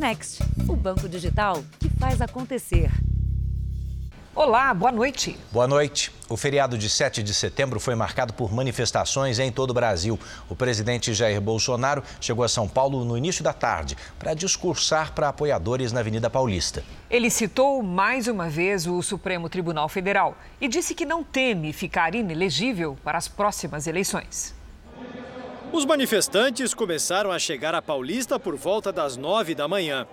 Next, o banco digital que faz acontecer. Olá, boa noite. Boa noite. O feriado de 7 de setembro foi marcado por manifestações em todo o Brasil. O presidente Jair Bolsonaro chegou a São Paulo no início da tarde para discursar para apoiadores na Avenida Paulista. Ele citou mais uma vez o Supremo Tribunal Federal e disse que não teme ficar inelegível para as próximas eleições. Os manifestantes começaram a chegar à Paulista por volta das nove da manhã.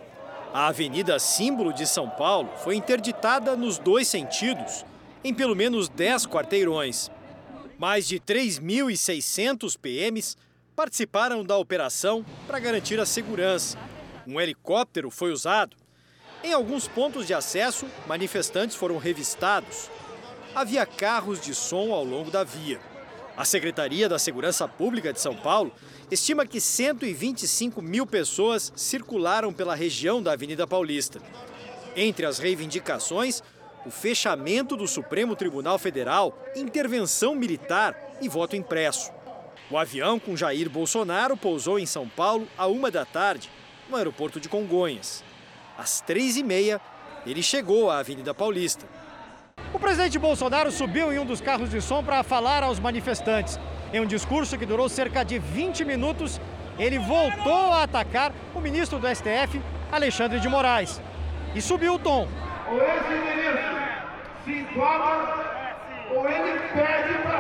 A avenida símbolo de São Paulo foi interditada nos dois sentidos, em pelo menos 10 quarteirões. Mais de 3.600 PMs participaram da operação para garantir a segurança. Um helicóptero foi usado. Em alguns pontos de acesso, manifestantes foram revistados. Havia carros de som ao longo da via. A Secretaria da Segurança Pública de São Paulo estima que 125 mil pessoas circularam pela região da Avenida Paulista. Entre as reivindicações, o fechamento do Supremo Tribunal Federal, intervenção militar e voto impresso. O avião com Jair Bolsonaro pousou em São Paulo à uma da tarde, no aeroporto de Congonhas. Às três e meia, ele chegou à Avenida Paulista. O presidente Bolsonaro subiu em um dos carros de som para falar aos manifestantes. Em um discurso que durou cerca de 20 minutos, ele voltou a atacar o ministro do STF, Alexandre de Moraes. E subiu o tom. Ministro se ou ele pede para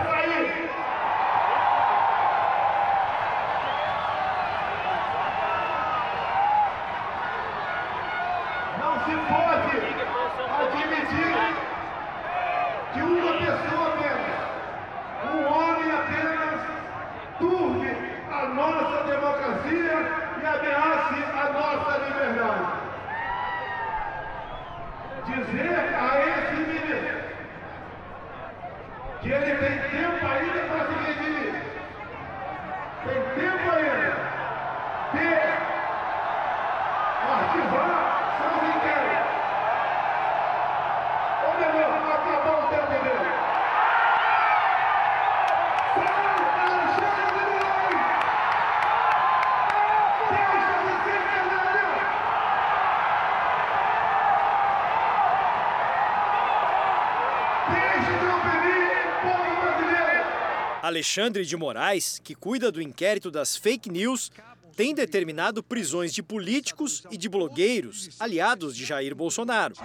Alexandre de Moraes, que cuida do inquérito das fake news, tem determinado prisões de políticos e de blogueiros aliados de Jair Bolsonaro.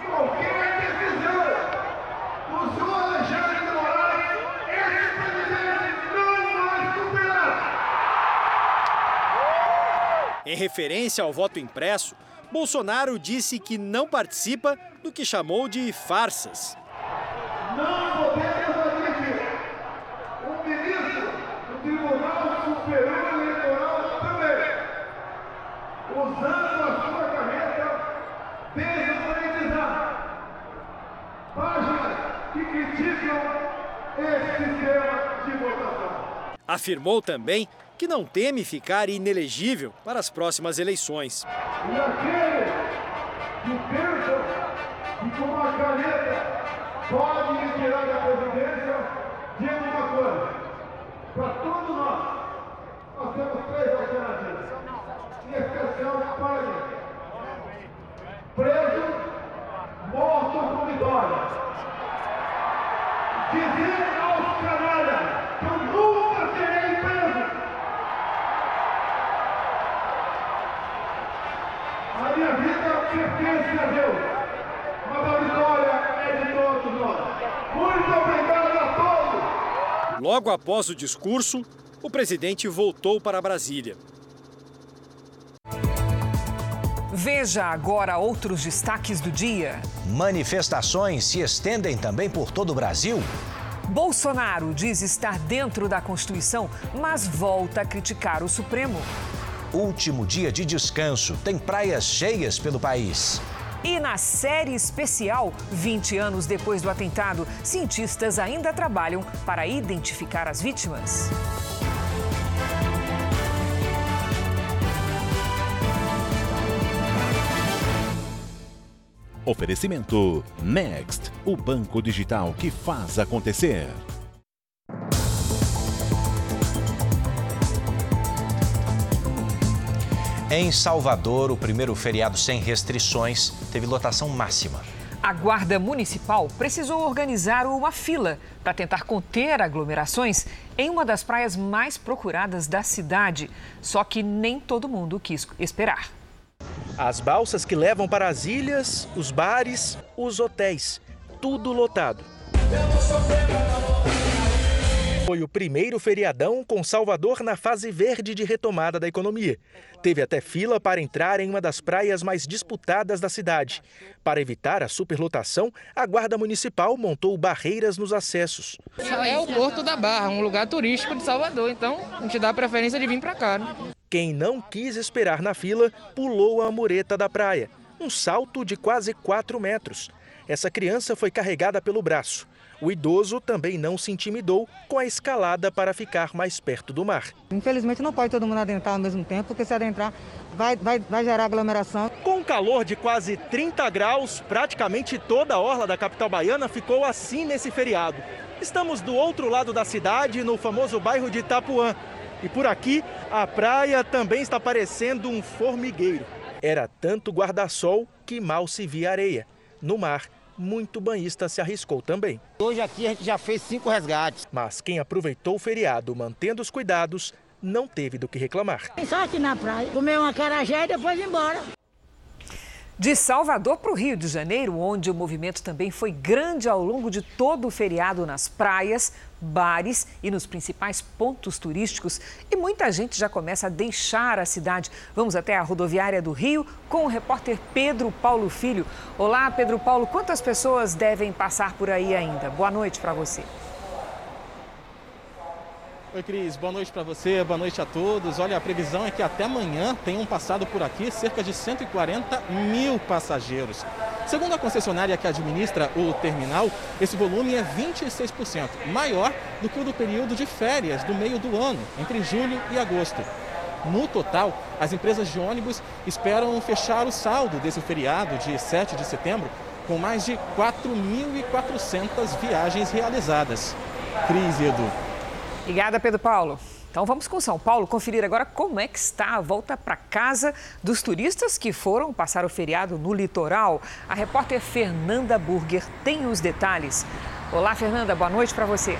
Em referência ao voto impresso, Bolsonaro disse que não participa do que chamou de farsas. Não podemos admitir um ministro do Tribunal Superior Eleitoral também, usando a sua carreira, desmonetizar páginas que criticam sistema de votação. Afirmou também que não teme ficar inelegível para as próximas eleições. E que que com uma caneta pode me tirar da presidência, diga uma coisa. Para todos nós, nós temos três alternativas. Em especial para mim. Preso, morto com vitória. Dizer aos canalhas que eu nunca serei preso. A minha vida mas a vitória é de todos nós. Muito obrigado a todos! Logo após o discurso, o presidente voltou para Brasília. Veja agora outros destaques do dia. Manifestações se estendem também por todo o Brasil. Bolsonaro diz estar dentro da Constituição, mas volta a criticar o Supremo. Último dia de descanso, tem praias cheias pelo país. E na série especial, 20 anos depois do atentado, cientistas ainda trabalham para identificar as vítimas. Oferecimento Next, o banco digital que faz acontecer. Em Salvador, o primeiro feriado sem restrições teve lotação máxima. A Guarda Municipal precisou organizar uma fila para tentar conter aglomerações em uma das praias mais procuradas da cidade. Só que nem todo mundo quis esperar. As balsas que levam para as ilhas, os bares, os hotéis, tudo lotado. Foi o primeiro feriadão com Salvador na fase verde de retomada da economia. Teve até fila para entrar em uma das praias mais disputadas da cidade. Para evitar a superlotação, a Guarda Municipal montou barreiras nos acessos. É o Porto da Barra, um lugar turístico de Salvador, então a gente dá a preferência de vir para cá. Né? Quem não quis esperar na fila pulou a mureta da praia, um salto de quase 4 metros. Essa criança foi carregada pelo braço. O idoso também não se intimidou com a escalada para ficar mais perto do mar. Infelizmente não pode todo mundo adentrar ao mesmo tempo, porque se adentrar vai, vai, vai gerar aglomeração. Com calor de quase 30 graus, praticamente toda a orla da capital baiana ficou assim nesse feriado. Estamos do outro lado da cidade, no famoso bairro de Itapuã. E por aqui, a praia também está parecendo um formigueiro. Era tanto guarda-sol que mal se via areia. No mar, muito banhista se arriscou também. Hoje aqui a gente já fez cinco resgates. Mas quem aproveitou o feriado mantendo os cuidados não teve do que reclamar. Só aqui na praia, comer uma carajé e depois ir embora. De Salvador para o Rio de Janeiro, onde o movimento também foi grande ao longo de todo o feriado nas praias, bares e nos principais pontos turísticos. E muita gente já começa a deixar a cidade. Vamos até a rodoviária do Rio com o repórter Pedro Paulo Filho. Olá, Pedro Paulo. Quantas pessoas devem passar por aí ainda? Boa noite para você. Oi, Cris. Boa noite para você, boa noite a todos. Olha, a previsão é que até amanhã tenham passado por aqui cerca de 140 mil passageiros. Segundo a concessionária que administra o terminal, esse volume é 26%, maior do que o do período de férias do meio do ano, entre julho e agosto. No total, as empresas de ônibus esperam fechar o saldo desse feriado de 7 de setembro com mais de 4.400 viagens realizadas. Cris Edu. Obrigada, Pedro Paulo. Então vamos com São Paulo conferir agora como é que está a volta para casa dos turistas que foram passar o feriado no litoral. A repórter Fernanda Burger tem os detalhes. Olá, Fernanda, boa noite para você.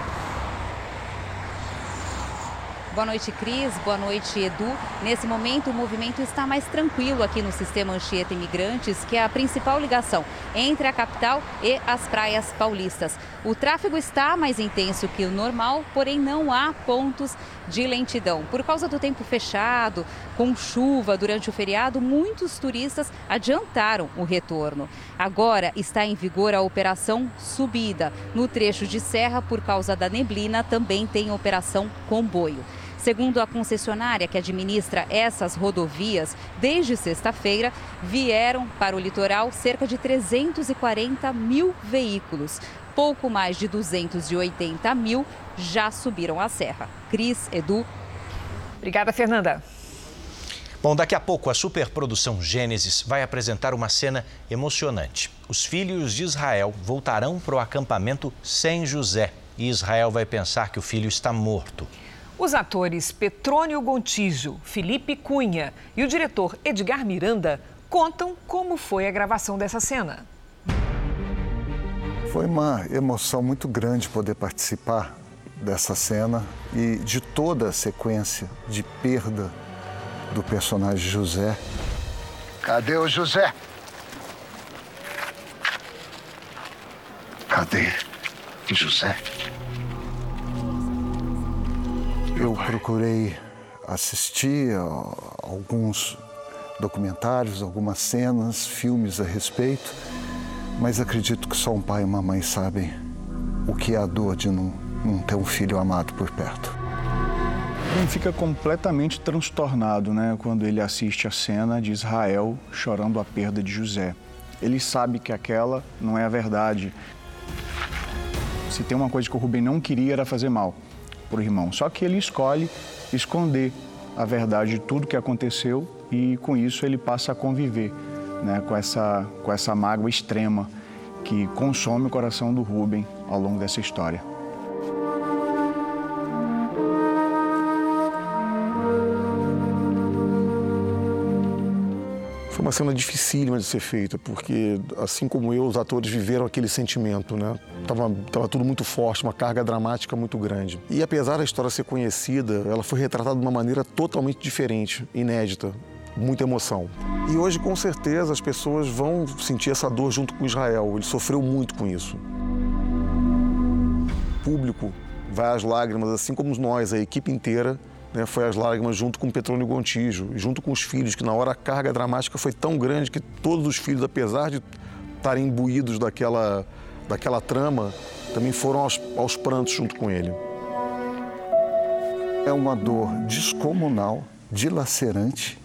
Boa noite, Cris. Boa noite, Edu. Nesse momento, o movimento está mais tranquilo aqui no sistema Anchieta Imigrantes, que é a principal ligação entre a capital e as praias paulistas. O tráfego está mais intenso que o normal, porém não há pontos de lentidão. Por causa do tempo fechado, com chuva durante o feriado, muitos turistas adiantaram o retorno. Agora está em vigor a operação Subida. No trecho de serra, por causa da neblina, também tem operação Comboio. Segundo a concessionária que administra essas rodovias, desde sexta-feira vieram para o litoral cerca de 340 mil veículos. Pouco mais de 280 mil já subiram a serra. Cris, Edu. Obrigada, Fernanda. Bom, daqui a pouco a superprodução Gênesis vai apresentar uma cena emocionante. Os filhos de Israel voltarão para o acampamento sem José e Israel vai pensar que o filho está morto. Os atores Petrônio Gontijo, Felipe Cunha e o diretor Edgar Miranda contam como foi a gravação dessa cena. Foi uma emoção muito grande poder participar dessa cena e de toda a sequência de perda do personagem José. Cadê o José? Cadê José? Eu procurei assistir a alguns documentários, algumas cenas, filmes a respeito, mas acredito que só um pai e uma mãe sabem o que é a dor de não, não ter um filho amado por perto. Ele fica completamente transtornado né, quando ele assiste a cena de Israel chorando a perda de José. Ele sabe que aquela não é a verdade. Se tem uma coisa que o Rubem não queria era fazer mal para o irmão. Só que ele escolhe esconder a verdade de tudo que aconteceu e com isso ele passa a conviver né, com, essa, com essa mágoa extrema que consome o coração do Rubem ao longo dessa história. cena dificílima de ser feita, porque, assim como eu, os atores viveram aquele sentimento, né? Tava, tava tudo muito forte, uma carga dramática muito grande. E apesar da história ser conhecida, ela foi retratada de uma maneira totalmente diferente, inédita, muita emoção. E hoje, com certeza, as pessoas vão sentir essa dor junto com Israel. Ele sofreu muito com isso. O público vai às lágrimas, assim como nós, a equipe inteira, né, foi às lágrimas junto com Petrônio Gontijo, junto com os filhos, que na hora a carga dramática foi tão grande que todos os filhos, apesar de estarem imbuídos daquela, daquela trama, também foram aos, aos prantos junto com ele. É uma dor descomunal, dilacerante,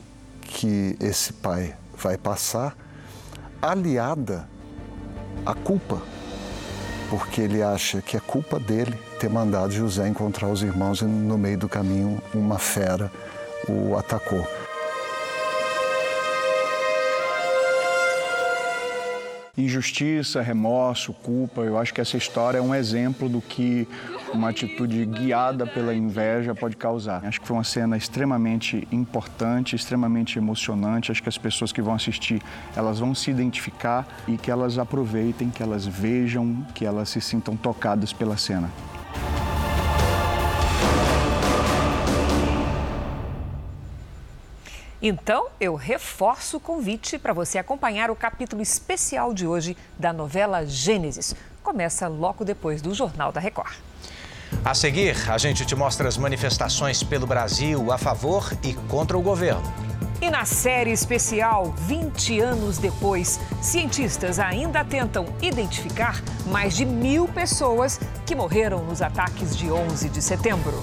que esse pai vai passar, aliada à culpa, porque ele acha que é culpa dele ter mandado José encontrar os irmãos e no meio do caminho uma fera o atacou. Injustiça, remorso, culpa, eu acho que essa história é um exemplo do que uma atitude guiada pela inveja pode causar. Acho que foi uma cena extremamente importante, extremamente emocionante. Acho que as pessoas que vão assistir, elas vão se identificar e que elas aproveitem, que elas vejam, que elas se sintam tocadas pela cena. Então, eu reforço o convite para você acompanhar o capítulo especial de hoje da novela Gênesis. Começa logo depois do Jornal da Record. A seguir, a gente te mostra as manifestações pelo Brasil a favor e contra o governo. E na série especial, 20 anos depois, cientistas ainda tentam identificar mais de mil pessoas que morreram nos ataques de 11 de setembro.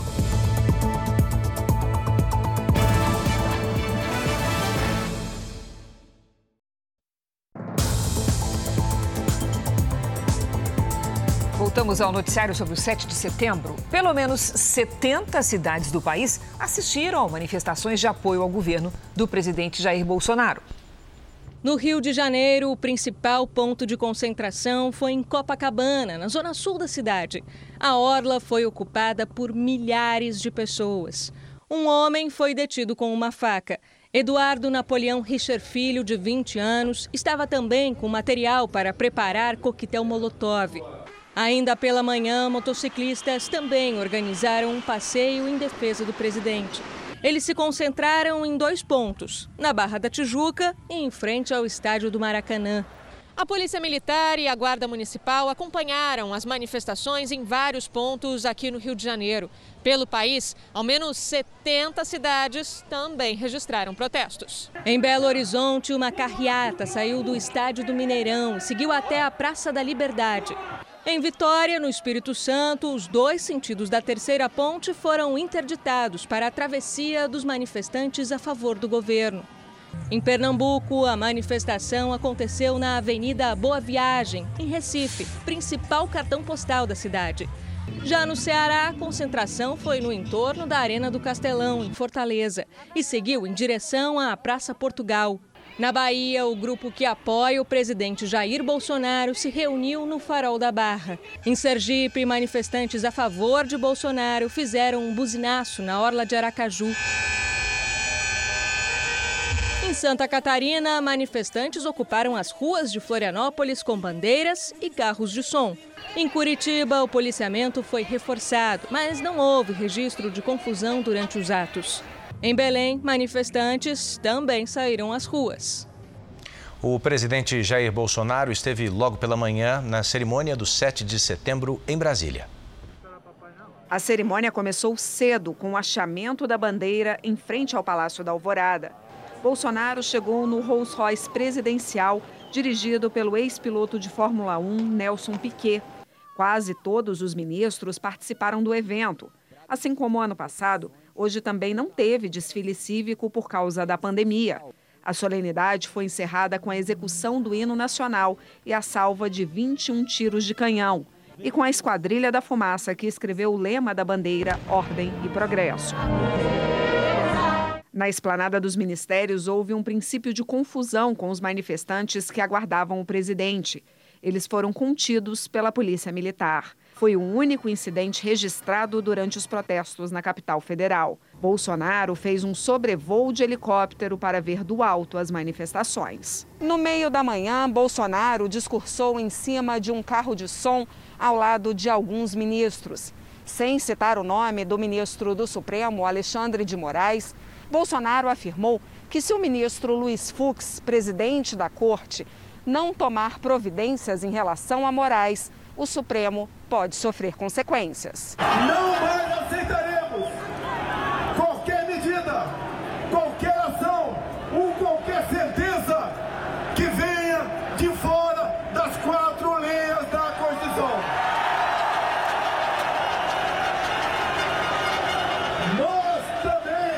Voltamos ao noticiário sobre o 7 de setembro. Pelo menos 70 cidades do país assistiram a manifestações de apoio ao governo do presidente Jair Bolsonaro. No Rio de Janeiro, o principal ponto de concentração foi em Copacabana, na zona sul da cidade. A orla foi ocupada por milhares de pessoas. Um homem foi detido com uma faca. Eduardo Napoleão Richer Filho, de 20 anos, estava também com material para preparar coquetel Molotov. Ainda pela manhã, motociclistas também organizaram um passeio em defesa do presidente. Eles se concentraram em dois pontos: na Barra da Tijuca e em frente ao estádio do Maracanã. A Polícia Militar e a Guarda Municipal acompanharam as manifestações em vários pontos aqui no Rio de Janeiro. Pelo país, ao menos 70 cidades também registraram protestos. Em Belo Horizonte, uma carreata saiu do estádio do Mineirão e seguiu até a Praça da Liberdade. Em Vitória, no Espírito Santo, os dois sentidos da terceira ponte foram interditados para a travessia dos manifestantes a favor do governo. Em Pernambuco, a manifestação aconteceu na Avenida Boa Viagem, em Recife, principal cartão postal da cidade. Já no Ceará, a concentração foi no entorno da Arena do Castelão, em Fortaleza, e seguiu em direção à Praça Portugal. Na Bahia, o grupo que apoia o presidente Jair Bolsonaro se reuniu no Farol da Barra. Em Sergipe, manifestantes a favor de Bolsonaro fizeram um buzinaço na orla de Aracaju. Em Santa Catarina, manifestantes ocuparam as ruas de Florianópolis com bandeiras e carros de som. Em Curitiba, o policiamento foi reforçado, mas não houve registro de confusão durante os atos. Em Belém, manifestantes também saíram às ruas. O presidente Jair Bolsonaro esteve logo pela manhã na cerimônia do 7 de setembro em Brasília. A cerimônia começou cedo com o achamento da bandeira em frente ao Palácio da Alvorada. Bolsonaro chegou no Rolls Royce presidencial, dirigido pelo ex-piloto de Fórmula 1, Nelson Piquet. Quase todos os ministros participaram do evento. Assim como ano passado, hoje também não teve desfile cívico por causa da pandemia. A solenidade foi encerrada com a execução do hino nacional e a salva de 21 tiros de canhão, e com a Esquadrilha da Fumaça, que escreveu o lema da bandeira Ordem e Progresso. Na esplanada dos ministérios, houve um princípio de confusão com os manifestantes que aguardavam o presidente. Eles foram contidos pela Polícia Militar. Foi o único incidente registrado durante os protestos na capital federal. Bolsonaro fez um sobrevoo de helicóptero para ver do alto as manifestações. No meio da manhã, Bolsonaro discursou em cima de um carro de som ao lado de alguns ministros. Sem citar o nome do ministro do Supremo, Alexandre de Moraes, Bolsonaro afirmou que se o ministro Luiz Fux, presidente da corte, não tomar providências em relação a Moraes, o Supremo pode sofrer consequências. Não mais qualquer medida, qualquer ação ou qualquer sentença que venha de fora das quatro linhas da Constituição. Nós também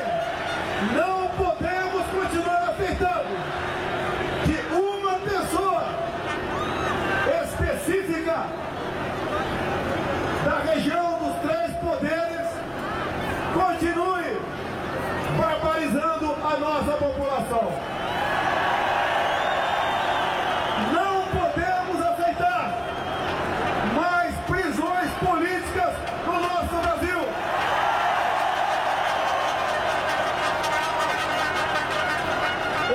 não podemos continuar aceitando que uma pessoa específica da região dos três poderes continue barbarizando a nossa população. Não podemos aceitar mais prisões políticas no nosso Brasil.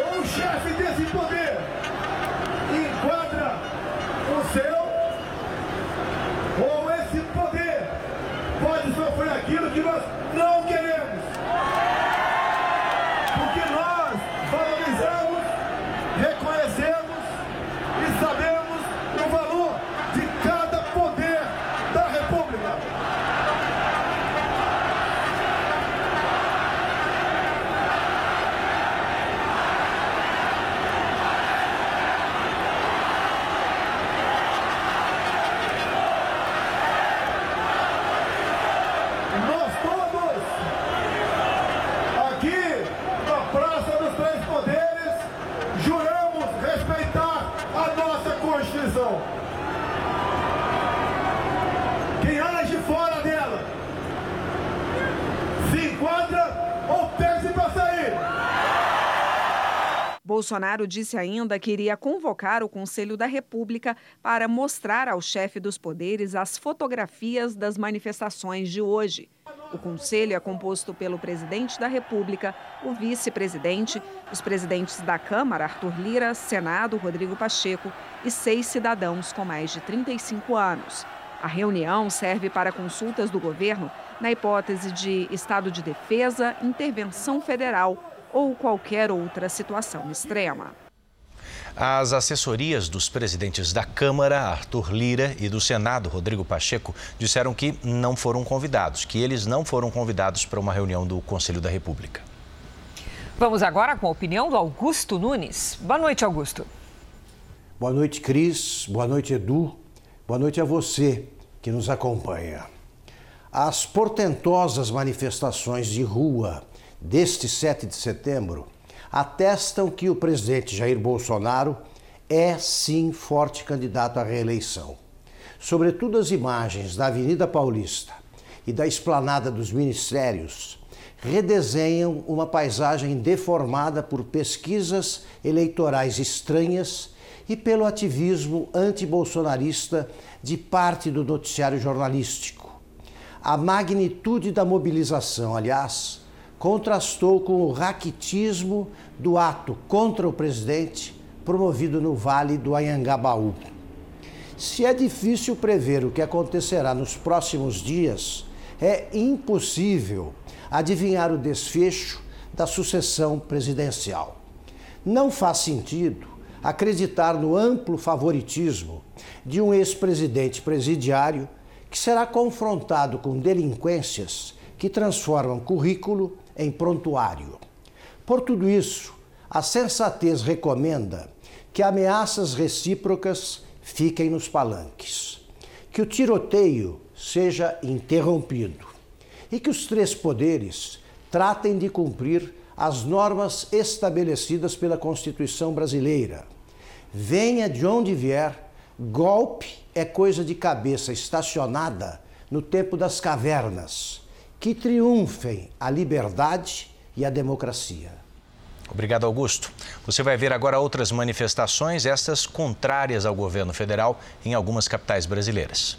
Ou o chefe desse poder enquadra o seu, ou esse poder pode sofrer aquilo que nós não queremos. Porque nós valorizamos, reconhecemos e sabemos o valor de cada poder da República. Nós todos, aqui na Praça dos Três Poderes, juramos respeitar a nossa Constituição. Quem age fora dela se enquadra ou perde para sair. Bolsonaro disse ainda que iria convocar o Conselho da República para mostrar ao chefe dos poderes as fotografias das manifestações de hoje. O conselho é composto pelo presidente da República, o vice-presidente, os presidentes da Câmara, Arthur Lira, Senado, Rodrigo Pacheco, e seis cidadãos com mais de 35 anos. A reunião serve para consultas do governo na hipótese de estado de defesa, intervenção federal ou qualquer outra situação extrema. As assessorias dos presidentes da Câmara, Arthur Lira, e do Senado, Rodrigo Pacheco, disseram que não foram convidados, que eles não foram convidados para uma reunião do Conselho da República. Vamos agora com a opinião do Augusto Nunes. Boa noite, Augusto. Boa noite, Cris. Boa noite, Edu. Boa noite a você que nos acompanha. As portentosas manifestações de rua deste 7 de setembro atestam que o presidente Jair Bolsonaro é sim forte candidato à reeleição. Sobretudo as imagens da Avenida Paulista e da esplanada dos ministérios redesenham uma paisagem deformada por pesquisas eleitorais estranhas e pelo ativismo antibolsonarista de parte do noticiário jornalístico. A magnitude da mobilização, aliás, contrastou com o raquitismo do ato contra o presidente promovido no Vale do Anhangabaú. Se é difícil prever o que acontecerá nos próximos dias, é impossível adivinhar o desfecho da sucessão presidencial. Não faz sentido acreditar no amplo favoritismo de um ex-presidente presidiário que será confrontado com delinquências que transformam currículo em prontuário. Por tudo isso, a sensatez recomenda que ameaças recíprocas fiquem nos palanques, que o tiroteio seja interrompido e que os três poderes tratem de cumprir as normas estabelecidas pela Constituição brasileira. Venha de onde vier, golpe é coisa de cabeça estacionada no tempo das cavernas. Que triunfem a liberdade e a democracia. Obrigado, Augusto. Você vai ver agora outras manifestações, estas contrárias ao governo federal, em algumas capitais brasileiras.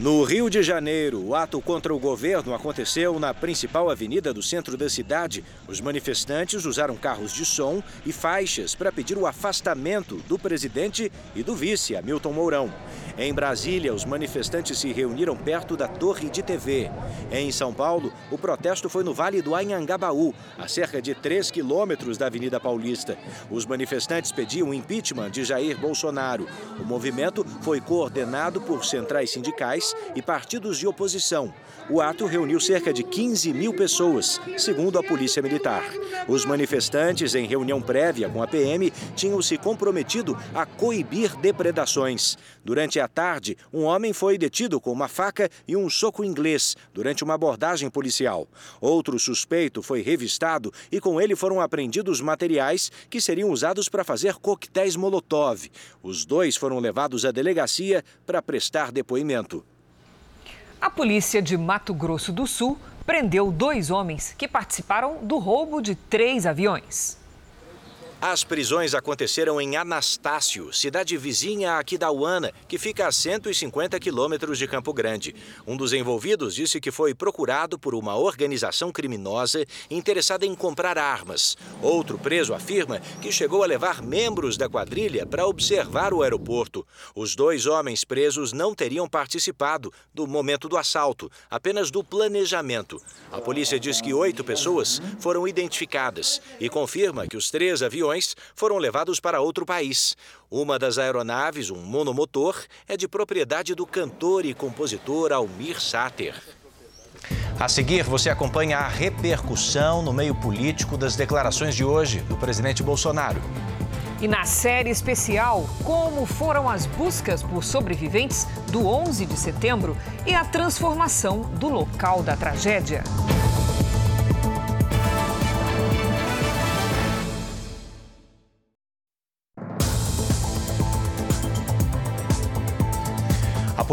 No Rio de Janeiro, o ato contra o governo aconteceu na principal avenida do centro da cidade. Os manifestantes usaram carros de som e faixas para pedir o afastamento do presidente e do vice, Hamilton Mourão. Em Brasília, os manifestantes se reuniram perto da Torre de TV. Em São Paulo, o protesto foi no Vale do Anhangabaú, a cerca de 3 quilômetros da Avenida Paulista. Os manifestantes pediam o impeachment de Jair Bolsonaro. O movimento foi coordenado por centrais sindicais e partidos de oposição. O ato reuniu cerca de 15 mil pessoas, segundo a Polícia Militar. Os manifestantes, em reunião prévia com a PM, tinham se comprometido a coibir depredações. Durante a tarde, um homem foi detido com uma faca e um soco inglês durante uma abordagem policial. Outro suspeito foi revistado e com ele foram apreendidos materiais que seriam usados para fazer coquetéis Molotov. Os dois foram levados à delegacia para prestar depoimento. A polícia de Mato Grosso do Sul prendeu dois homens que participaram do roubo de três aviões. As prisões aconteceram em Anastácio, cidade vizinha a Aquidauana, que fica a 150 quilômetros de Campo Grande. Um dos envolvidos disse que foi procurado por uma organização criminosa interessada em comprar armas. Outro preso afirma que chegou a levar membros da quadrilha para observar o aeroporto. Os dois homens presos não teriam participado do momento do assalto, apenas do planejamento. A polícia diz que oito pessoas foram identificadas e confirma que os três aviões foram levados para outro país. Uma das aeronaves, um monomotor, é de propriedade do cantor e compositor Almir Sater. A seguir, você acompanha a repercussão no meio político das declarações de hoje do presidente Bolsonaro. E na série especial, como foram as buscas por sobreviventes do 11 de setembro e a transformação do local da tragédia.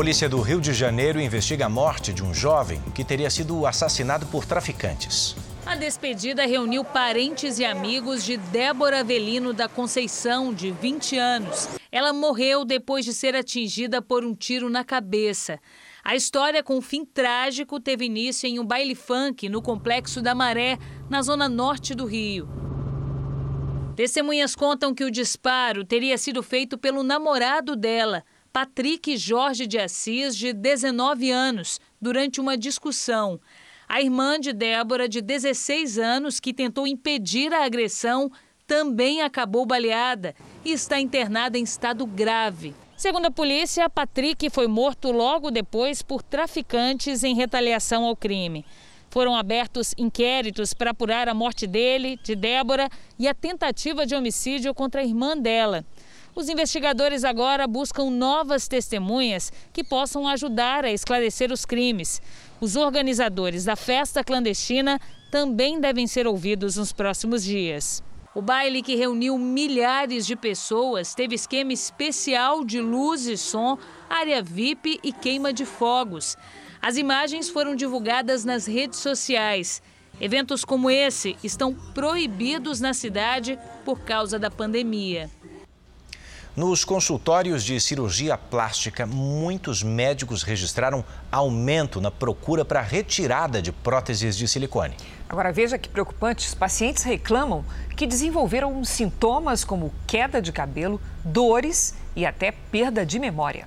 Polícia do Rio de Janeiro investiga a morte de um jovem que teria sido assassinado por traficantes. A despedida reuniu parentes e amigos de Débora Avelino da Conceição, de 20 anos. Ela morreu depois de ser atingida por um tiro na cabeça. A história com um fim trágico teve início em um baile funk no Complexo da Maré, na zona norte do Rio. Testemunhas contam que o disparo teria sido feito pelo namorado dela, Patrick Jorge de Assis, de 19 anos, durante uma discussão. A irmã de Débora, de 16 anos, que tentou impedir a agressão, também acabou baleada e está internada em estado grave. Segundo a polícia, Patrick foi morto logo depois por traficantes em retaliação ao crime. Foram abertos inquéritos para apurar a morte dele, de Débora, e a tentativa de homicídio contra a irmã dela. Os investigadores agora buscam novas testemunhas que possam ajudar a esclarecer os crimes. Os organizadores da festa clandestina também devem ser ouvidos nos próximos dias. O baile que reuniu milhares de pessoas teve esquema especial de luz e som, área VIP e queima de fogos. As imagens foram divulgadas nas redes sociais. Eventos como esse estão proibidos na cidade por causa da pandemia. Nos consultórios de cirurgia plástica, muitos médicos registraram aumento na procura para retirada de próteses de silicone. Agora veja que preocupante, os pacientes reclamam que desenvolveram sintomas como queda de cabelo, dores e até perda de memória.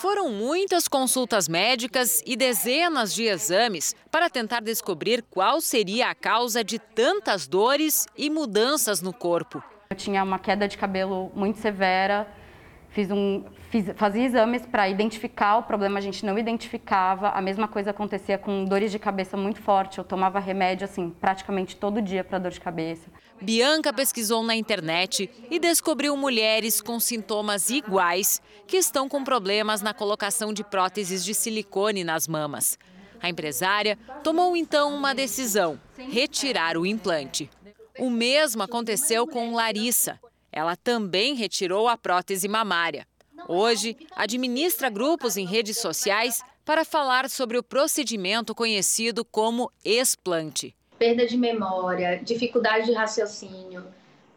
Foram muitas consultas médicas e dezenas de exames para tentar descobrir qual seria a causa de tantas dores e mudanças no corpo. Eu tinha uma queda de cabelo muito severa, fiz um, fiz, fazia exames para identificar o problema, a gente não identificava. A mesma coisa acontecia com dores de cabeça muito forte. Eu tomava remédio assim praticamente todo dia para dor de cabeça. Bianca pesquisou na internet e descobriu mulheres com sintomas iguais que estão com problemas na colocação de próteses de silicone nas mamas. A empresária tomou então uma decisão: retirar o implante. O mesmo aconteceu com Larissa. Ela também retirou a prótese mamária. Hoje, administra grupos em redes sociais para falar sobre o procedimento conhecido como explante. Perda de memória, dificuldade de raciocínio,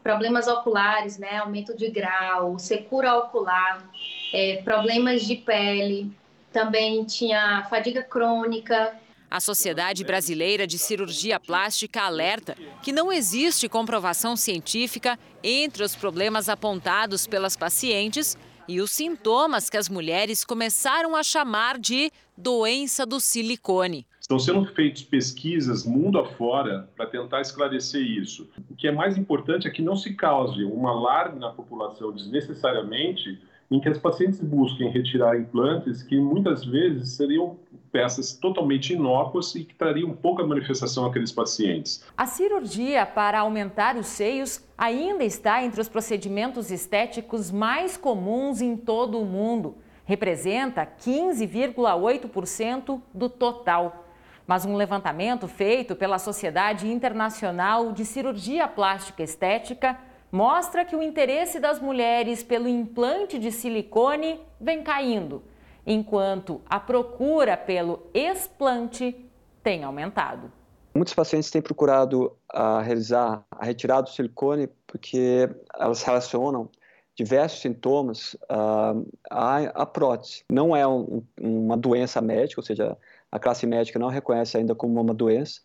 problemas oculares, né, aumento de grau, secura ocular, é, problemas de pele, também tinha fadiga crônica. A Sociedade Brasileira de Cirurgia Plástica alerta que não existe comprovação científica entre os problemas apontados pelas pacientes e os sintomas que as mulheres começaram a chamar de doença do silicone. Estão sendo feitas pesquisas mundo afora para tentar esclarecer isso. O que é mais importante é que não se cause um alarme na população desnecessariamente em que as pacientes busquem retirar implantes que muitas vezes seriam peças totalmente inócuas e que trariam pouca manifestação àqueles pacientes. A cirurgia para aumentar os seios ainda está entre os procedimentos estéticos mais comuns em todo o mundo. Representa 15,8% do total. Mas um levantamento feito pela Sociedade Internacional de Cirurgia Plástica Estética mostra que o interesse das mulheres pelo implante de silicone vem caindo, enquanto a procura pelo explante tem aumentado. Muitos pacientes têm procurado uh, realizar a retirada do silicone porque elas relacionam diversos sintomas uh, à, à, prótese. Não é um, uma doença médica, ou seja, a classe médica não reconhece ainda como uma doença,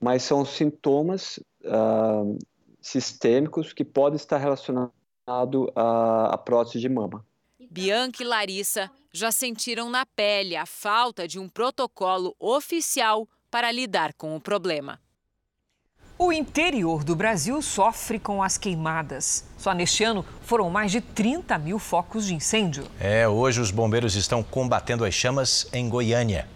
mas são sintomas uh, sistêmicos que podem estar relacionados à, à prótese de mama. Bianca e Larissa já sentiram na pele a falta de um protocolo oficial para lidar com o problema. O interior do Brasil sofre com as queimadas. Só neste ano foram mais de 30 mil focos de incêndio. É, hoje os bombeiros estão combatendo as chamas em Goiânia.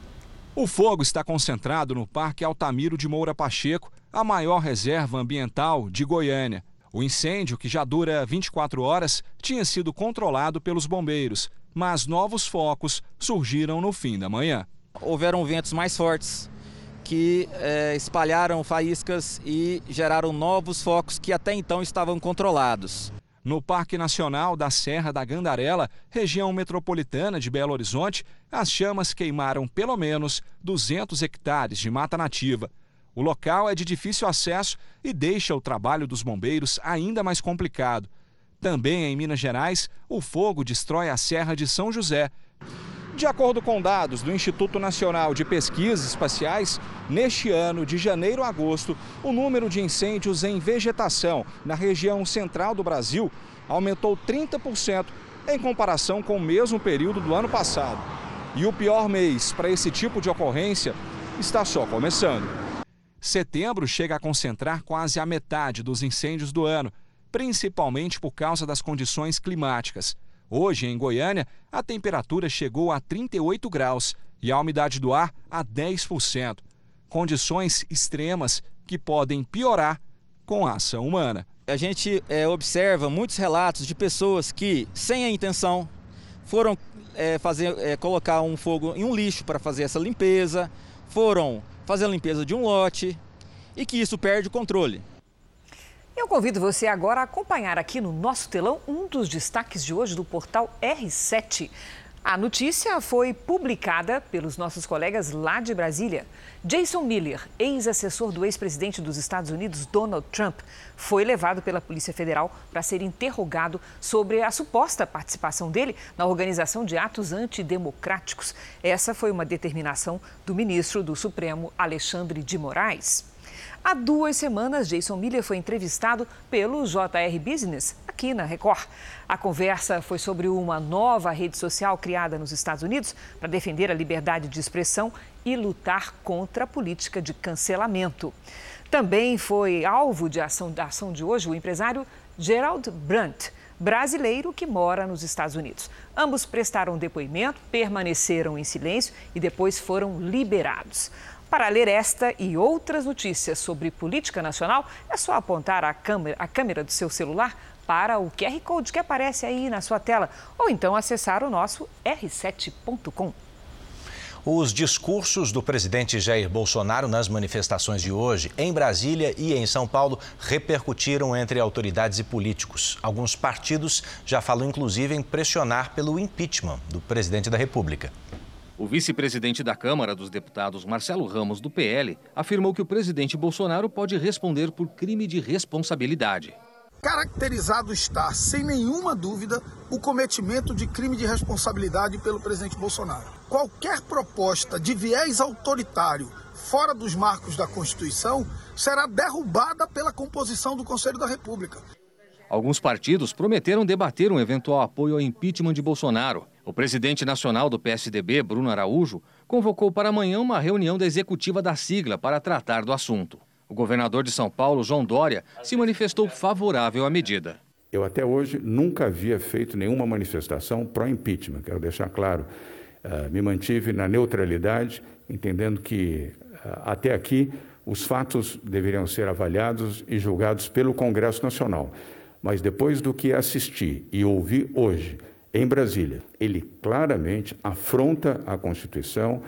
O fogo está concentrado no Parque Altamiro de Moura Pacheco, a maior reserva ambiental de Goiânia. O incêndio, que já dura 24 horas, tinha sido controlado pelos bombeiros, mas novos focos surgiram no fim da manhã. Houveram ventos mais fortes que é, espalharam faíscas e geraram novos focos que até então estavam controlados. No Parque Nacional da Serra da Gandarela, região metropolitana de Belo Horizonte, as chamas queimaram pelo menos 200 hectares de mata nativa. O local é de difícil acesso e deixa o trabalho dos bombeiros ainda mais complicado. Também em Minas Gerais, o fogo destrói a Serra de São José. De acordo com dados do Instituto Nacional de Pesquisas Espaciais, neste ano, de janeiro a agosto, o número de incêndios em vegetação na região central do Brasil aumentou 30% em comparação com o mesmo período do ano passado. E o pior mês para esse tipo de ocorrência está só começando. Setembro chega a concentrar quase a metade dos incêndios do ano, principalmente por causa das condições climáticas. Hoje, em Goiânia, a temperatura chegou a 38 graus e a umidade do ar a 10%. Condições extremas que podem piorar com a ação humana. A gente é, observa muitos relatos de pessoas que, sem a intenção, foram é, fazer, é, colocar um fogo em um lixo para fazer essa limpeza, foram fazer a limpeza de um lote e que isso perde o controle. Eu convido você agora a acompanhar aqui no nosso telão um dos destaques de hoje do portal R7. A notícia foi publicada pelos nossos colegas lá de Brasília. Jason Miller, ex-assessor do ex-presidente dos Estados Unidos, Donald Trump, foi levado pela Polícia Federal para ser interrogado sobre a suposta participação dele na organização de atos antidemocráticos. Essa foi uma determinação do ministro do Supremo, Alexandre de Moraes. Há duas semanas, Jason Miller foi entrevistado pelo JR Business aqui na Record. A conversa foi sobre uma nova rede social criada nos Estados Unidos para defender a liberdade de expressão e lutar contra a política de cancelamento. Também foi alvo de ação, da ação de hoje o empresário Gerald Brandt, brasileiro que mora nos Estados Unidos. Ambos prestaram depoimento, permaneceram em silêncio e depois foram liberados. Para ler esta e outras notícias sobre política nacional, é só apontar a câmera, a câmera do seu celular para o QR Code que aparece aí na sua tela ou então acessar o nosso r7.com. Os discursos do presidente Jair Bolsonaro nas manifestações de hoje, em Brasília e em São Paulo, repercutiram entre autoridades e políticos. Alguns partidos já falam, inclusive, em pressionar pelo impeachment do presidente da República. O vice-presidente da Câmara dos Deputados, Marcelo Ramos, do PL, afirmou que o presidente Bolsonaro pode responder por crime de responsabilidade. caracterizado está, sem nenhuma dúvida, o cometimento de crime de responsabilidade pelo presidente Bolsonaro. Qualquer proposta de viés autoritário fora dos marcos da Constituição será derrubada pela composição do Conselho da República. Alguns partidos prometeram debater um eventual apoio ao impeachment de Bolsonaro. O presidente nacional do PSDB, Bruno Araújo, convocou para amanhã uma reunião da executiva da sigla para tratar do assunto. O governador de São Paulo, João Dória, se manifestou favorável à medida. Eu até hoje nunca havia feito nenhuma manifestação pró-impeachment, quero deixar claro. Uh, me mantive na neutralidade, entendendo que uh, até aqui os fatos deveriam ser avaliados e julgados pelo Congresso Nacional. Mas depois do que assisti e ouvi hoje em Brasília, ele claramente afronta a Constituição,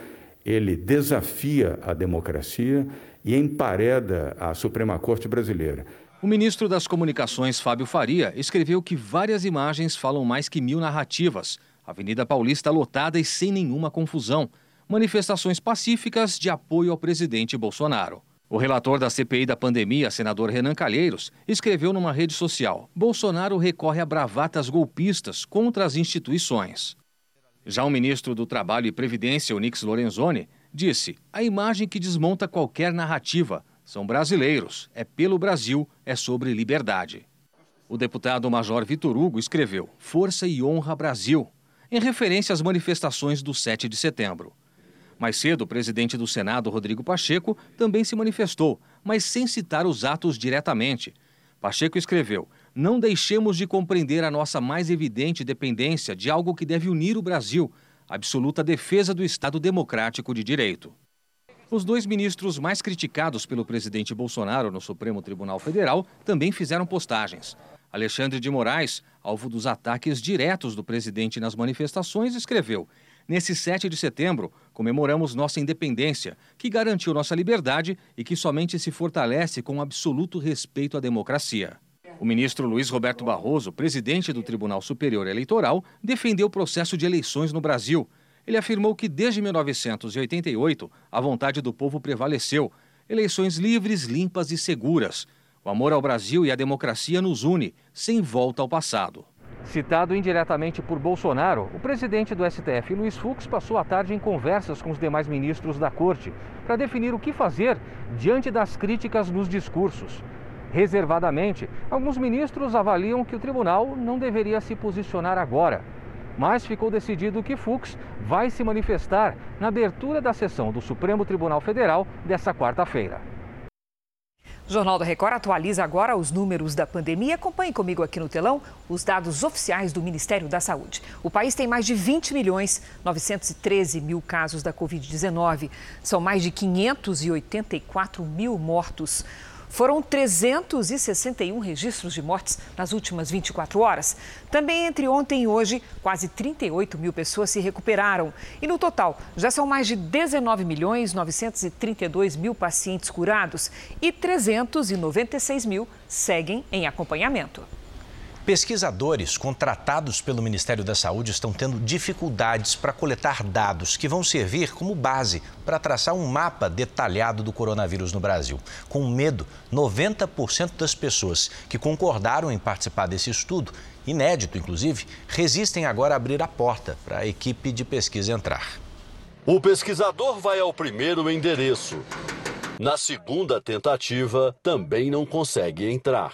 ele desafia a democracia e empareda a Suprema Corte brasileira. O ministro das Comunicações, Fábio Faria, escreveu que várias imagens falam mais que mil narrativas. Avenida Paulista lotada e sem nenhuma confusão. Manifestações pacíficas de apoio ao presidente Bolsonaro. O relator da CPI da pandemia, senador Renan Calheiros, escreveu numa rede social: Bolsonaro recorre a bravatas golpistas contra as instituições. Já o ministro do Trabalho e Previdência, Onix Lorenzoni, disse: a imagem que desmonta qualquer narrativa. São brasileiros, é pelo Brasil, é sobre liberdade. O deputado Major Vitor Hugo escreveu: Força e honra Brasil, em referência às manifestações do 7 de setembro. Mais cedo, o presidente do Senado, Rodrigo Pacheco, também se manifestou, mas sem citar os atos diretamente. Pacheco escreveu: Não deixemos de compreender a nossa mais evidente dependência de algo que deve unir o Brasil, absoluta defesa do Estado democrático de direito. Os dois ministros mais criticados pelo presidente Bolsonaro no Supremo Tribunal Federal também fizeram postagens. Alexandre de Moraes, alvo dos ataques diretos do presidente nas manifestações, escreveu: Nesse 7 de setembro, comemoramos nossa independência, que garantiu nossa liberdade e que somente se fortalece com absoluto respeito à democracia. O ministro Luiz Roberto Barroso, presidente do Tribunal Superior Eleitoral, defendeu o processo de eleições no Brasil. Ele afirmou que desde 1988 a vontade do povo prevaleceu. Eleições livres, limpas e seguras. O amor ao Brasil e à democracia nos une, sem volta ao passado. Citado indiretamente por Bolsonaro, o presidente do STF, Luiz Fux, passou a tarde em conversas com os demais ministros da corte para definir o que fazer diante das críticas nos discursos. Reservadamente, alguns ministros avaliam que o tribunal não deveria se posicionar agora. Mas ficou decidido que Fux vai se manifestar na abertura da sessão do Supremo Tribunal Federal desta quarta-feira. O Jornal da Record atualiza agora os números da pandemia. Acompanhe comigo aqui no telão os dados oficiais do Ministério da Saúde. O país tem mais de 20 milhões 913 mil casos da Covid-19. São mais de 584 mil mortos. Foram 361 registros de mortes nas últimas 24 horas. Também entre ontem e hoje, quase 38 mil pessoas se recuperaram. E no total, já são mais de 19 milhões 932 mil pacientes curados e 396 mil seguem em acompanhamento. Pesquisadores contratados pelo Ministério da Saúde estão tendo dificuldades para coletar dados que vão servir como base para traçar um mapa detalhado do coronavírus no Brasil. Com medo, 90% das pessoas que concordaram em participar desse estudo, inédito inclusive, resistem agora a abrir a porta para a equipe de pesquisa entrar. O pesquisador vai ao primeiro endereço. Na segunda tentativa, também não consegue entrar.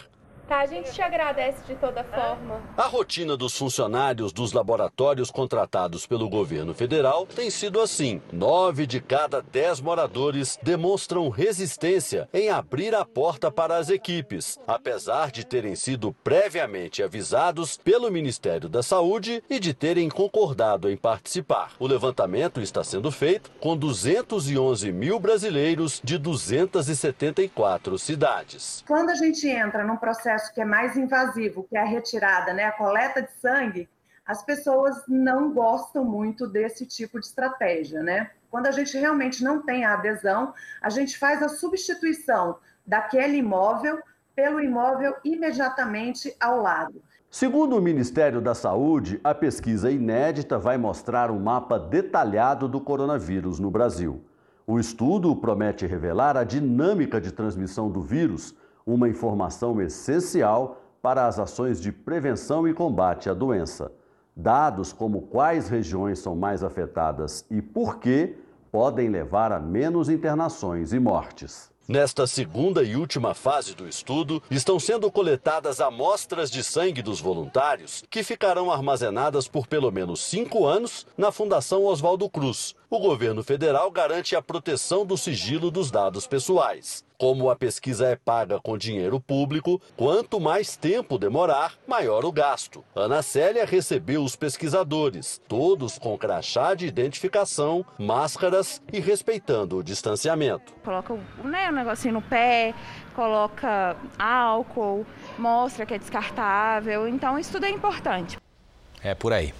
Tá, a gente te agradece de toda forma. A rotina dos funcionários dos laboratórios contratados pelo governo federal tem sido assim. Nove de cada dez moradores demonstram resistência em abrir a porta para as equipes, apesar de terem sido previamente avisados pelo Ministério da Saúde e de terem concordado em participar. O levantamento está sendo feito com 211 mil brasileiros de 274 cidades. Quando a gente entra num processo que é mais invasivo, que é a retirada, né, a coleta de sangue, as pessoas não gostam muito desse tipo de estratégia, né? Quando a gente realmente não tem a adesão, a gente faz a substituição daquele imóvel pelo imóvel imediatamente ao lado. Segundo o Ministério da Saúde, a pesquisa inédita vai mostrar um mapa detalhado do coronavírus no Brasil. O estudo promete revelar a dinâmica de transmissão do vírus, uma informação essencial para as ações de prevenção e combate à doença. Dados como quais regiões são mais afetadas e por que podem levar a menos internações e mortes. Nesta segunda e última fase do estudo, estão sendo coletadas amostras de sangue dos voluntários, que ficarão armazenadas por pelo menos cinco anos na Fundação Oswaldo Cruz. O governo federal garante a proteção do sigilo dos dados pessoais. Como a pesquisa é paga com dinheiro público, quanto mais tempo demorar, maior o gasto. Ana Célia recebeu os pesquisadores, todos com crachá de identificação, máscaras e respeitando o distanciamento. Coloca né, um negocinho no pé, coloca álcool, mostra que é descartável. Então, isso tudo é importante. É por aí.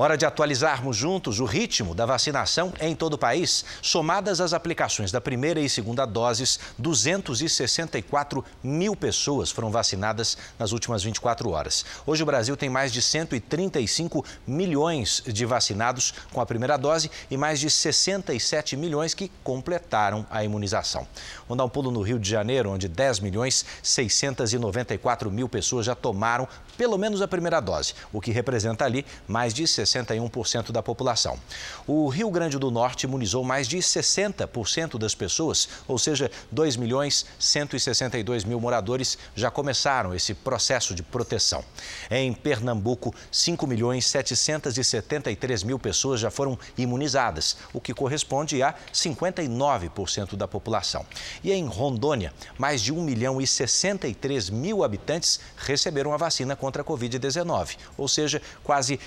Hora de atualizarmos juntos o ritmo da vacinação em todo o país. Somadas as aplicações da primeira e segunda doses, 264 mil pessoas foram vacinadas nas últimas 24 horas. Hoje o Brasil tem mais de 135 milhões de vacinados com a primeira dose e mais de 67 milhões que completaram a imunização. Vamos dar um pulo no Rio de Janeiro, onde 10 milhões 694 mil pessoas já tomaram pelo menos a primeira dose, o que representa ali mais de 61% da população. O Rio Grande do Norte imunizou mais de 60% das pessoas, ou seja, 2 milhões 162 mil moradores já começaram esse processo de proteção. Em Pernambuco, 5 milhões 773 mil pessoas já foram imunizadas, o que corresponde a 59% da população. E em Rondônia, mais de 1 milhão e 63 mil habitantes receberam a vacina contra a Covid-19, ou seja, quase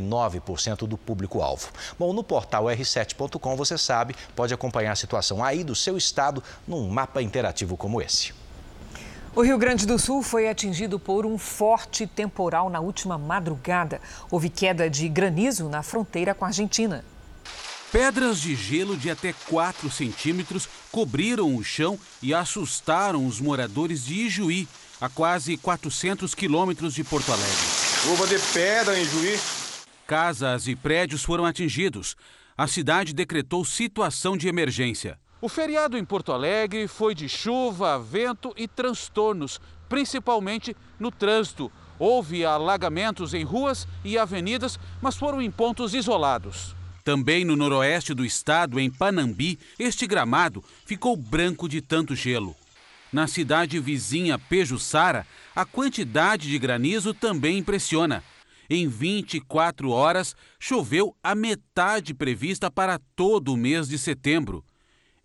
59% do público-alvo. Bom, no portal r7.com você sabe, pode acompanhar a situação aí do seu estado num mapa interativo como esse. O Rio Grande do Sul foi atingido por um forte temporal na última madrugada. Houve queda de granizo na fronteira com a Argentina. Pedras de gelo de até 4 centímetros cobriram o chão e assustaram os moradores de Ijuí, a quase 400 quilômetros de Porto Alegre. Luva de pedra em Juí. Casas e prédios foram atingidos. A cidade decretou situação de emergência. O feriado em Porto Alegre foi de chuva, vento e transtornos, principalmente no trânsito. Houve alagamentos em ruas e avenidas, mas foram em pontos isolados. Também no noroeste do estado, em Panambi, este gramado ficou branco de tanto gelo. Na cidade vizinha Pejuçara, a quantidade de granizo também impressiona. Em 24 horas, choveu a metade prevista para todo o mês de setembro.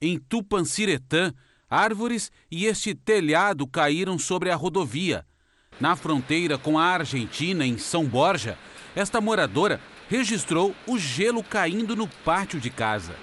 Em Tupanciretã, árvores e este telhado caíram sobre a rodovia. Na fronteira com a Argentina, em São Borja, esta moradora registrou o gelo caindo no pátio de casa.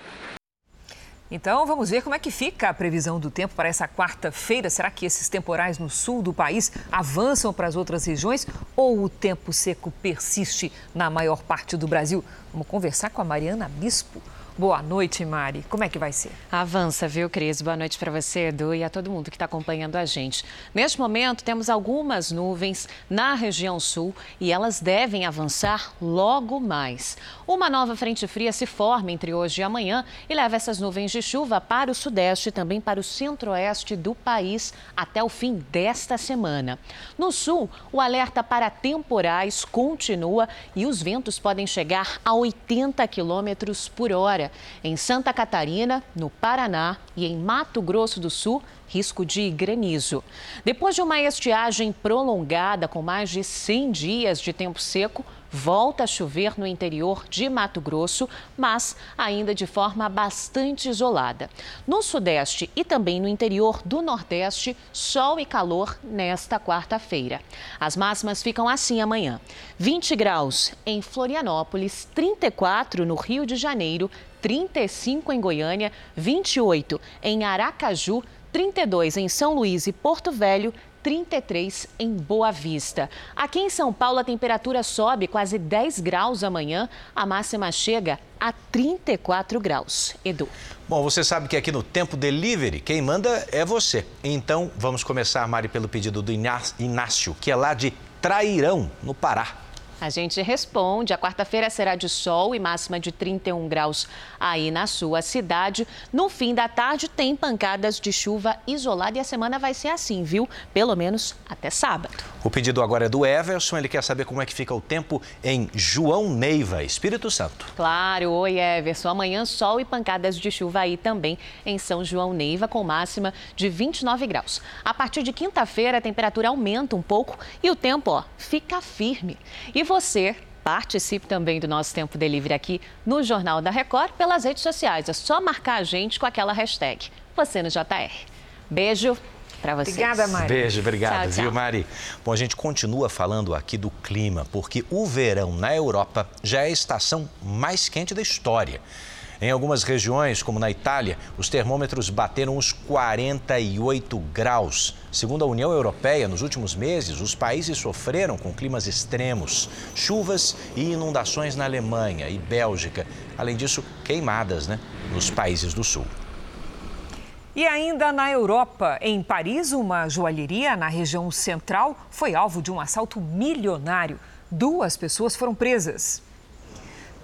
Então vamos ver como é que fica a previsão do tempo para essa quarta-feira. Será que esses temporais no sul do país avançam para as outras regiões ou o tempo seco persiste na maior parte do Brasil? Vamos conversar com a Mariana Bispo. Boa noite, Mari. Como é que vai ser? Avança, viu, Cris? Boa noite para você, Edu, e a todo mundo que está acompanhando a gente. Neste momento, temos algumas nuvens na região sul e elas devem avançar logo mais. Uma nova frente fria se forma entre hoje e amanhã e leva essas nuvens de chuva para o sudeste e também para o centro-oeste do país até o fim desta semana. No sul, o alerta para temporais continua e os ventos podem chegar a 80 quilômetros por hora. Em Santa Catarina, no Paraná e em Mato Grosso do Sul, risco de granizo. Depois de uma estiagem prolongada com mais de 100 dias de tempo seco, volta a chover no interior de Mato Grosso, mas ainda de forma bastante isolada. No Sudeste e também no interior do Nordeste, sol e calor nesta quarta-feira. As máximas ficam assim amanhã: 20 graus em Florianópolis, 34 no Rio de Janeiro, 35 em Goiânia, 28 em Aracaju, 32 em São Luís e Porto Velho, 33 em Boa Vista. Aqui em São Paulo, a temperatura sobe quase 10 graus amanhã, a máxima chega a 34 graus. Edu. Bom, você sabe que aqui no Tempo Delivery, quem manda é você. Então, vamos começar, Mari, pelo pedido do Inácio, que é lá de Trairão, no Pará. A gente responde. A quarta-feira será de sol e máxima de 31 graus aí na sua cidade. No fim da tarde tem pancadas de chuva isolada e a semana vai ser assim, viu? Pelo menos até sábado. O pedido agora é do Everson. Ele quer saber como é que fica o tempo em João Neiva, Espírito Santo. Claro, oi Everson. Amanhã sol e pancadas de chuva aí também em São João Neiva, com máxima de 29 graus. A partir de quinta-feira a temperatura aumenta um pouco e o tempo, ó, fica firme. E você participe também do nosso Tempo Delivery aqui no Jornal da Record pelas redes sociais. É só marcar a gente com aquela hashtag você no JR. Beijo para vocês. Obrigada, Mari. Beijo, obrigado, Tchau, tchau. viu, Mari? Bom, a gente continua falando aqui do clima, porque o verão na Europa já é a estação mais quente da história. Em algumas regiões, como na Itália, os termômetros bateram os 48 graus. Segundo a União Europeia, nos últimos meses, os países sofreram com climas extremos, chuvas e inundações na Alemanha e Bélgica. Além disso, queimadas né, nos países do sul. E ainda na Europa, em Paris, uma joalheria na região central foi alvo de um assalto milionário. Duas pessoas foram presas.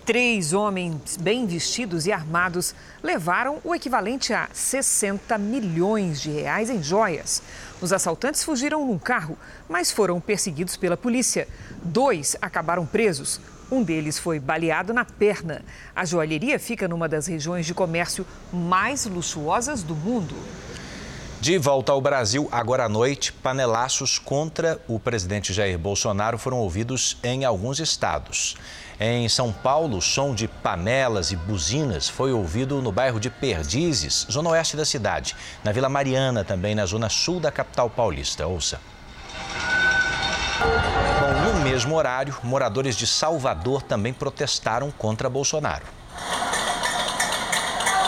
Três homens bem vestidos e armados levaram o equivalente a 60 milhões de reais em joias. Os assaltantes fugiram num carro, mas foram perseguidos pela polícia. Dois acabaram presos. Um deles foi baleado na perna. A joalheria fica numa das regiões de comércio mais luxuosas do mundo. De volta ao Brasil, agora à noite, panelaços contra o presidente Jair Bolsonaro foram ouvidos em alguns estados. Em São Paulo, o som de panelas e buzinas foi ouvido no bairro de Perdizes, zona oeste da cidade. Na Vila Mariana, também na zona sul da capital paulista. Ouça. Bom, no mesmo horário, moradores de Salvador também protestaram contra Bolsonaro.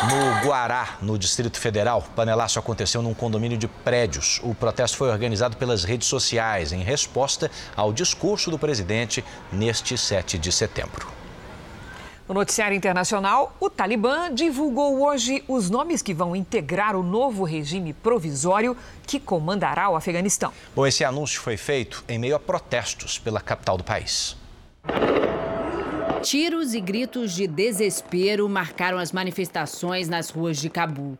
No Guará, no Distrito Federal, o panelaço aconteceu num condomínio de prédios. O protesto foi organizado pelas redes sociais em resposta ao discurso do presidente neste 7 de setembro. No noticiário internacional, o Talibã divulgou hoje os nomes que vão integrar o novo regime provisório que comandará o Afeganistão. Bom, esse anúncio foi feito em meio a protestos pela capital do país. Tiros e gritos de desespero marcaram as manifestações nas ruas de Cabul.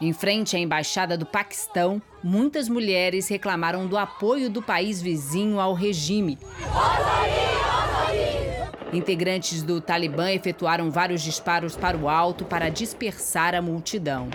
Em frente à embaixada do Paquistão, muitas mulheres reclamaram do apoio do país vizinho ao regime. Integrantes do Talibã efetuaram vários disparos para o alto para dispersar a multidão.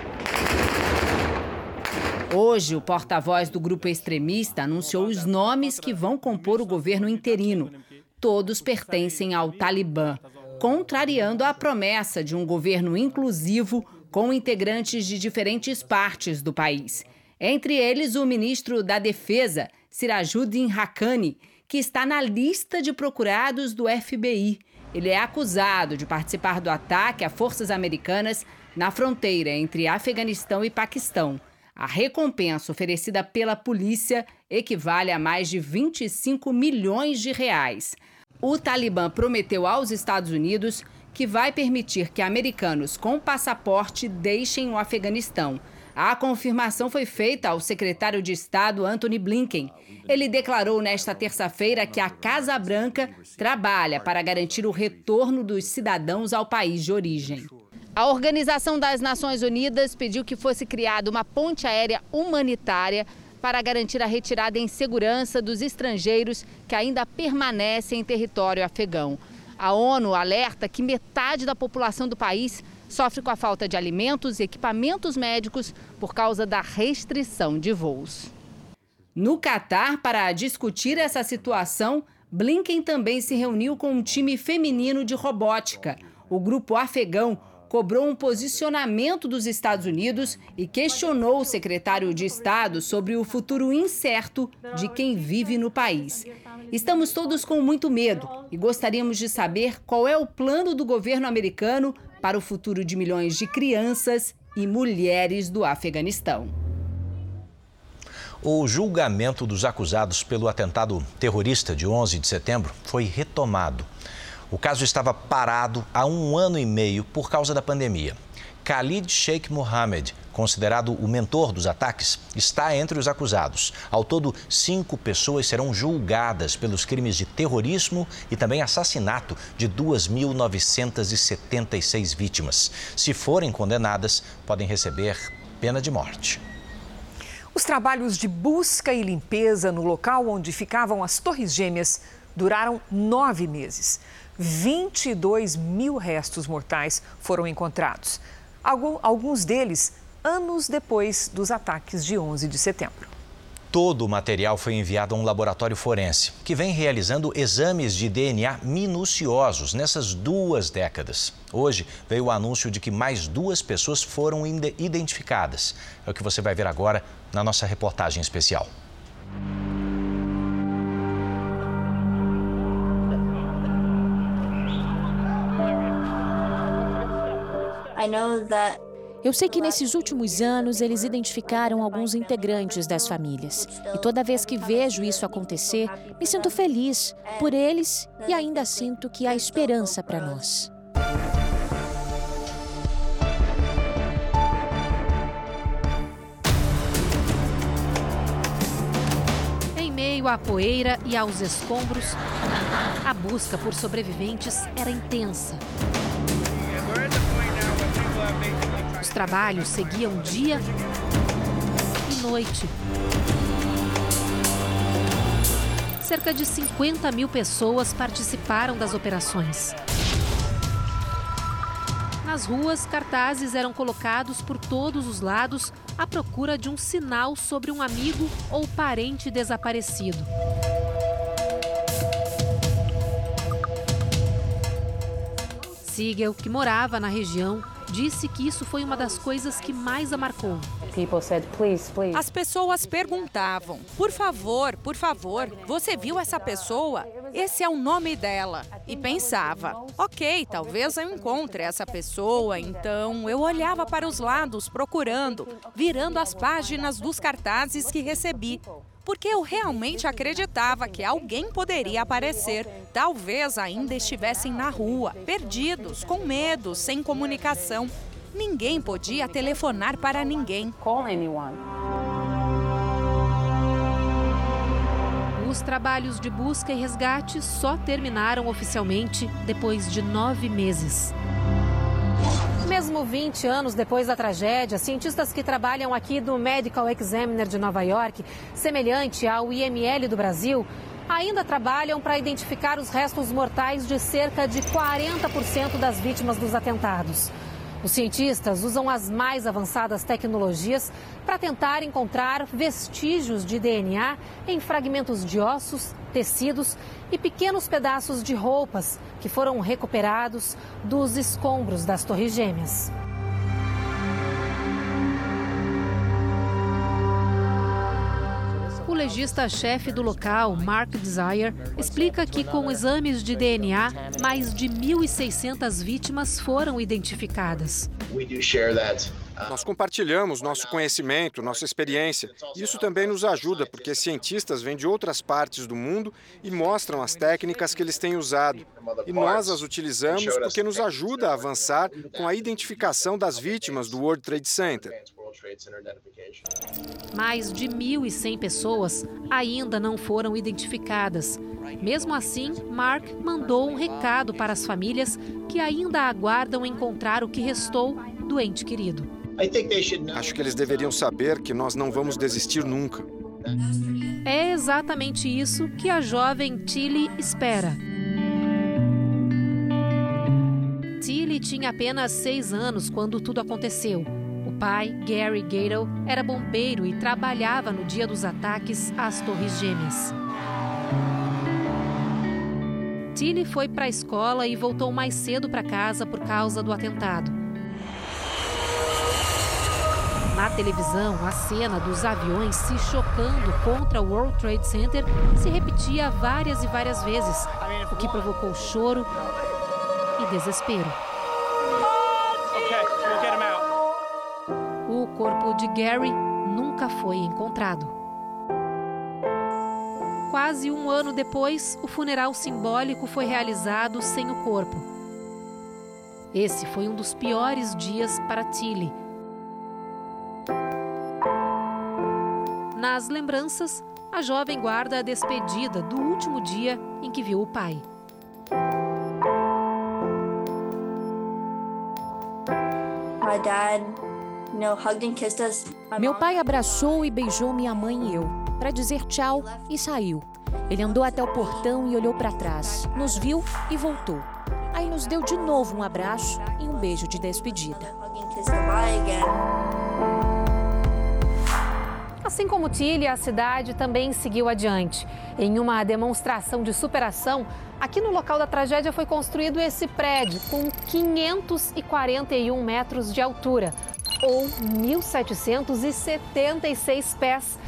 Hoje, o porta-voz do grupo extremista anunciou os nomes que vão compor o governo interino. Todos pertencem ao Talibã, contrariando a promessa de um governo inclusivo com integrantes de diferentes partes do país. Entre eles, o ministro da Defesa, Sirajuddin Haqqani, que está na lista de procurados do FBI. Ele é acusado de participar do ataque a forças americanas na fronteira entre Afeganistão e Paquistão. A recompensa oferecida pela polícia equivale a mais de 25 milhões de reais. O Talibã prometeu aos Estados Unidos que vai permitir que americanos com passaporte deixem o Afeganistão. A confirmação foi feita ao secretário de Estado Anthony Blinken. Ele declarou nesta terça-feira que a Casa Branca trabalha para garantir o retorno dos cidadãos ao país de origem. A Organização das Nações Unidas pediu que fosse criada uma ponte aérea humanitária para garantir a retirada em segurança dos estrangeiros que ainda permanecem em território afegão. A ONU alerta que metade da população do país sofre com a falta de alimentos e equipamentos médicos por causa da restrição de voos. No Catar, para discutir essa situação, Blinken também se reuniu com um time feminino de robótica. O grupo afegão cobrou um posicionamento dos Estados Unidos e questionou o secretário de Estado sobre o futuro incerto de quem vive no país. Estamos todos com muito medo e gostaríamos de saber qual é o plano do governo americano para o futuro de milhões de crianças e mulheres do Afeganistão. O julgamento dos acusados pelo atentado terrorista de 11 de setembro foi retomado. O caso estava parado há um ano e meio por causa da pandemia. Khalid Sheikh Mohammed, considerado o mentor dos ataques, está entre os acusados. Ao todo, cinco pessoas serão julgadas pelos crimes de terrorismo e também assassinato de 2.976 vítimas. Se forem condenadas, podem receber pena de morte. Os trabalhos de busca e limpeza no local onde ficavam as Torres Gêmeas duraram nove meses. 22 mil restos mortais foram encontrados. Alguns deles anos depois dos ataques de 11 de setembro. Todo o material foi enviado a um laboratório forense, que vem realizando exames de DNA minuciosos nessas duas décadas. Hoje veio o anúncio de que mais duas pessoas foram identificadas. É o que você vai ver agora na nossa reportagem especial. Eu sei que nesses últimos anos eles identificaram alguns integrantes das famílias. E toda vez que vejo isso acontecer, me sinto feliz por eles e ainda sinto que há esperança para nós. Em meio à poeira e aos escombros, a busca por sobreviventes era intensa. Os trabalhos seguiam dia e noite. Cerca de 50 mil pessoas participaram das operações. Nas ruas, cartazes eram colocados por todos os lados à procura de um sinal sobre um amigo ou parente desaparecido. Siegel, que morava na região, disse que isso foi uma das coisas que mais a marcou. As pessoas perguntavam: por favor, por favor, você viu essa pessoa? Esse é o nome dela. E pensava: ok, talvez eu encontre essa pessoa. Então eu olhava para os lados procurando, virando as páginas dos cartazes que recebi porque eu realmente acreditava que alguém poderia aparecer. Talvez ainda estivessem na rua, perdidos, com medo, sem comunicação. Ninguém podia telefonar para ninguém. Os trabalhos de busca e resgate só terminaram oficialmente depois de nove meses. Mesmo 20 anos depois da tragédia, cientistas que trabalham aqui do Medical Examiner de Nova York, semelhante ao IML do Brasil, ainda trabalham para identificar os restos mortais de cerca de 40% das vítimas dos atentados. Os cientistas usam as mais avançadas tecnologias para tentar encontrar vestígios de DNA em fragmentos de ossos, tecidos e pequenos pedaços de roupas que foram recuperados dos escombros das Torres Gêmeas. O legista-chefe do local, Mark Desire, explica que com exames de DNA, mais de 1.600 vítimas foram identificadas. Nós compartilhamos nosso conhecimento, nossa experiência. Isso também nos ajuda, porque cientistas vêm de outras partes do mundo e mostram as técnicas que eles têm usado. E nós as utilizamos porque nos ajuda a avançar com a identificação das vítimas do World Trade Center. Mais de 1.100 pessoas ainda não foram identificadas. Mesmo assim, Mark mandou um recado para as famílias que ainda aguardam encontrar o que restou do ente querido. Acho que eles deveriam saber que nós não vamos desistir nunca. É exatamente isso que a jovem Tilly espera. Tilly tinha apenas seis anos quando tudo aconteceu. Pai, Gary Gato, era bombeiro e trabalhava no dia dos ataques às Torres Gêmeas. Tilly foi para a escola e voltou mais cedo para casa por causa do atentado. Na televisão, a cena dos aviões se chocando contra o World Trade Center se repetia várias e várias vezes, o que provocou choro e desespero. Corpo de Gary nunca foi encontrado. Quase um ano depois, o funeral simbólico foi realizado sem o corpo. Esse foi um dos piores dias para Tilly. Nas lembranças, a jovem guarda a despedida do último dia em que viu o pai. Meu pai abraçou e beijou minha mãe e eu, para dizer tchau e saiu. Ele andou até o portão e olhou para trás, nos viu e voltou. Aí nos deu de novo um abraço e um beijo de despedida. Assim como Tilly, a cidade também seguiu adiante. Em uma demonstração de superação, aqui no local da tragédia foi construído esse prédio com 541 metros de altura, ou 1.776 pés,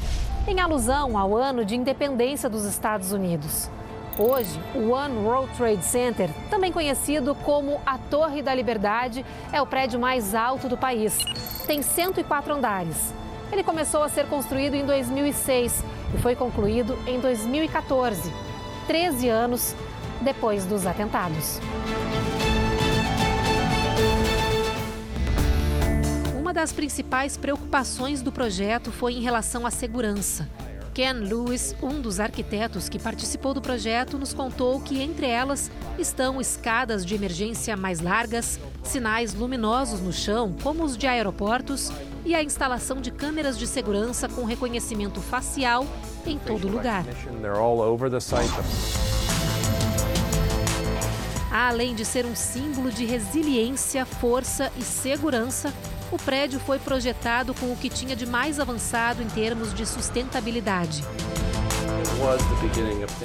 em alusão ao ano de independência dos Estados Unidos. Hoje, o One World Trade Center, também conhecido como a Torre da Liberdade, é o prédio mais alto do país. Tem 104 andares. Ele começou a ser construído em 2006 e foi concluído em 2014, 13 anos depois dos atentados. Das principais preocupações do projeto foi em relação à segurança. Ken Lewis, um dos arquitetos que participou do projeto, nos contou que entre elas estão escadas de emergência mais largas, sinais luminosos no chão, como os de aeroportos, e a instalação de câmeras de segurança com reconhecimento facial em todo lugar. Além de ser um símbolo de resiliência, força e segurança, o prédio foi projetado com o que tinha de mais avançado em termos de sustentabilidade.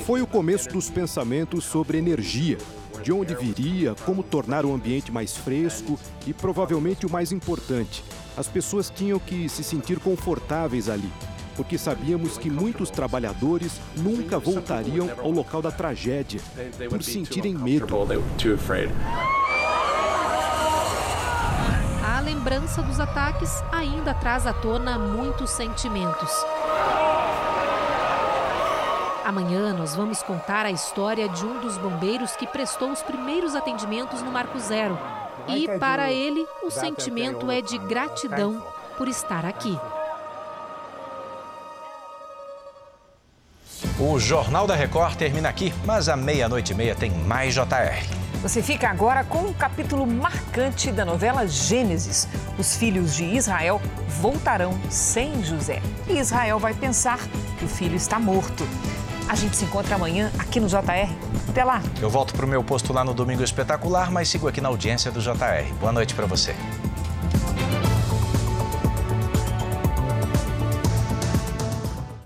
Foi o começo dos pensamentos sobre energia, de onde viria, como tornar o ambiente mais fresco e, provavelmente, o mais importante, as pessoas tinham que se sentir confortáveis ali, porque sabíamos que muitos trabalhadores nunca voltariam ao local da tragédia por sentirem medo. A lembrança dos ataques ainda traz à tona muitos sentimentos. Amanhã nós vamos contar a história de um dos bombeiros que prestou os primeiros atendimentos no Marco Zero. E para ele, o sentimento é de gratidão por estar aqui. O Jornal da Record termina aqui, mas à meia-noite e meia tem mais JR. Você fica agora com um capítulo marcante da novela Gênesis. Os filhos de Israel voltarão sem José. E Israel vai pensar que o filho está morto. A gente se encontra amanhã aqui no JR. Até lá. Eu volto para o meu posto lá no Domingo Espetacular, mas sigo aqui na audiência do JR. Boa noite para você.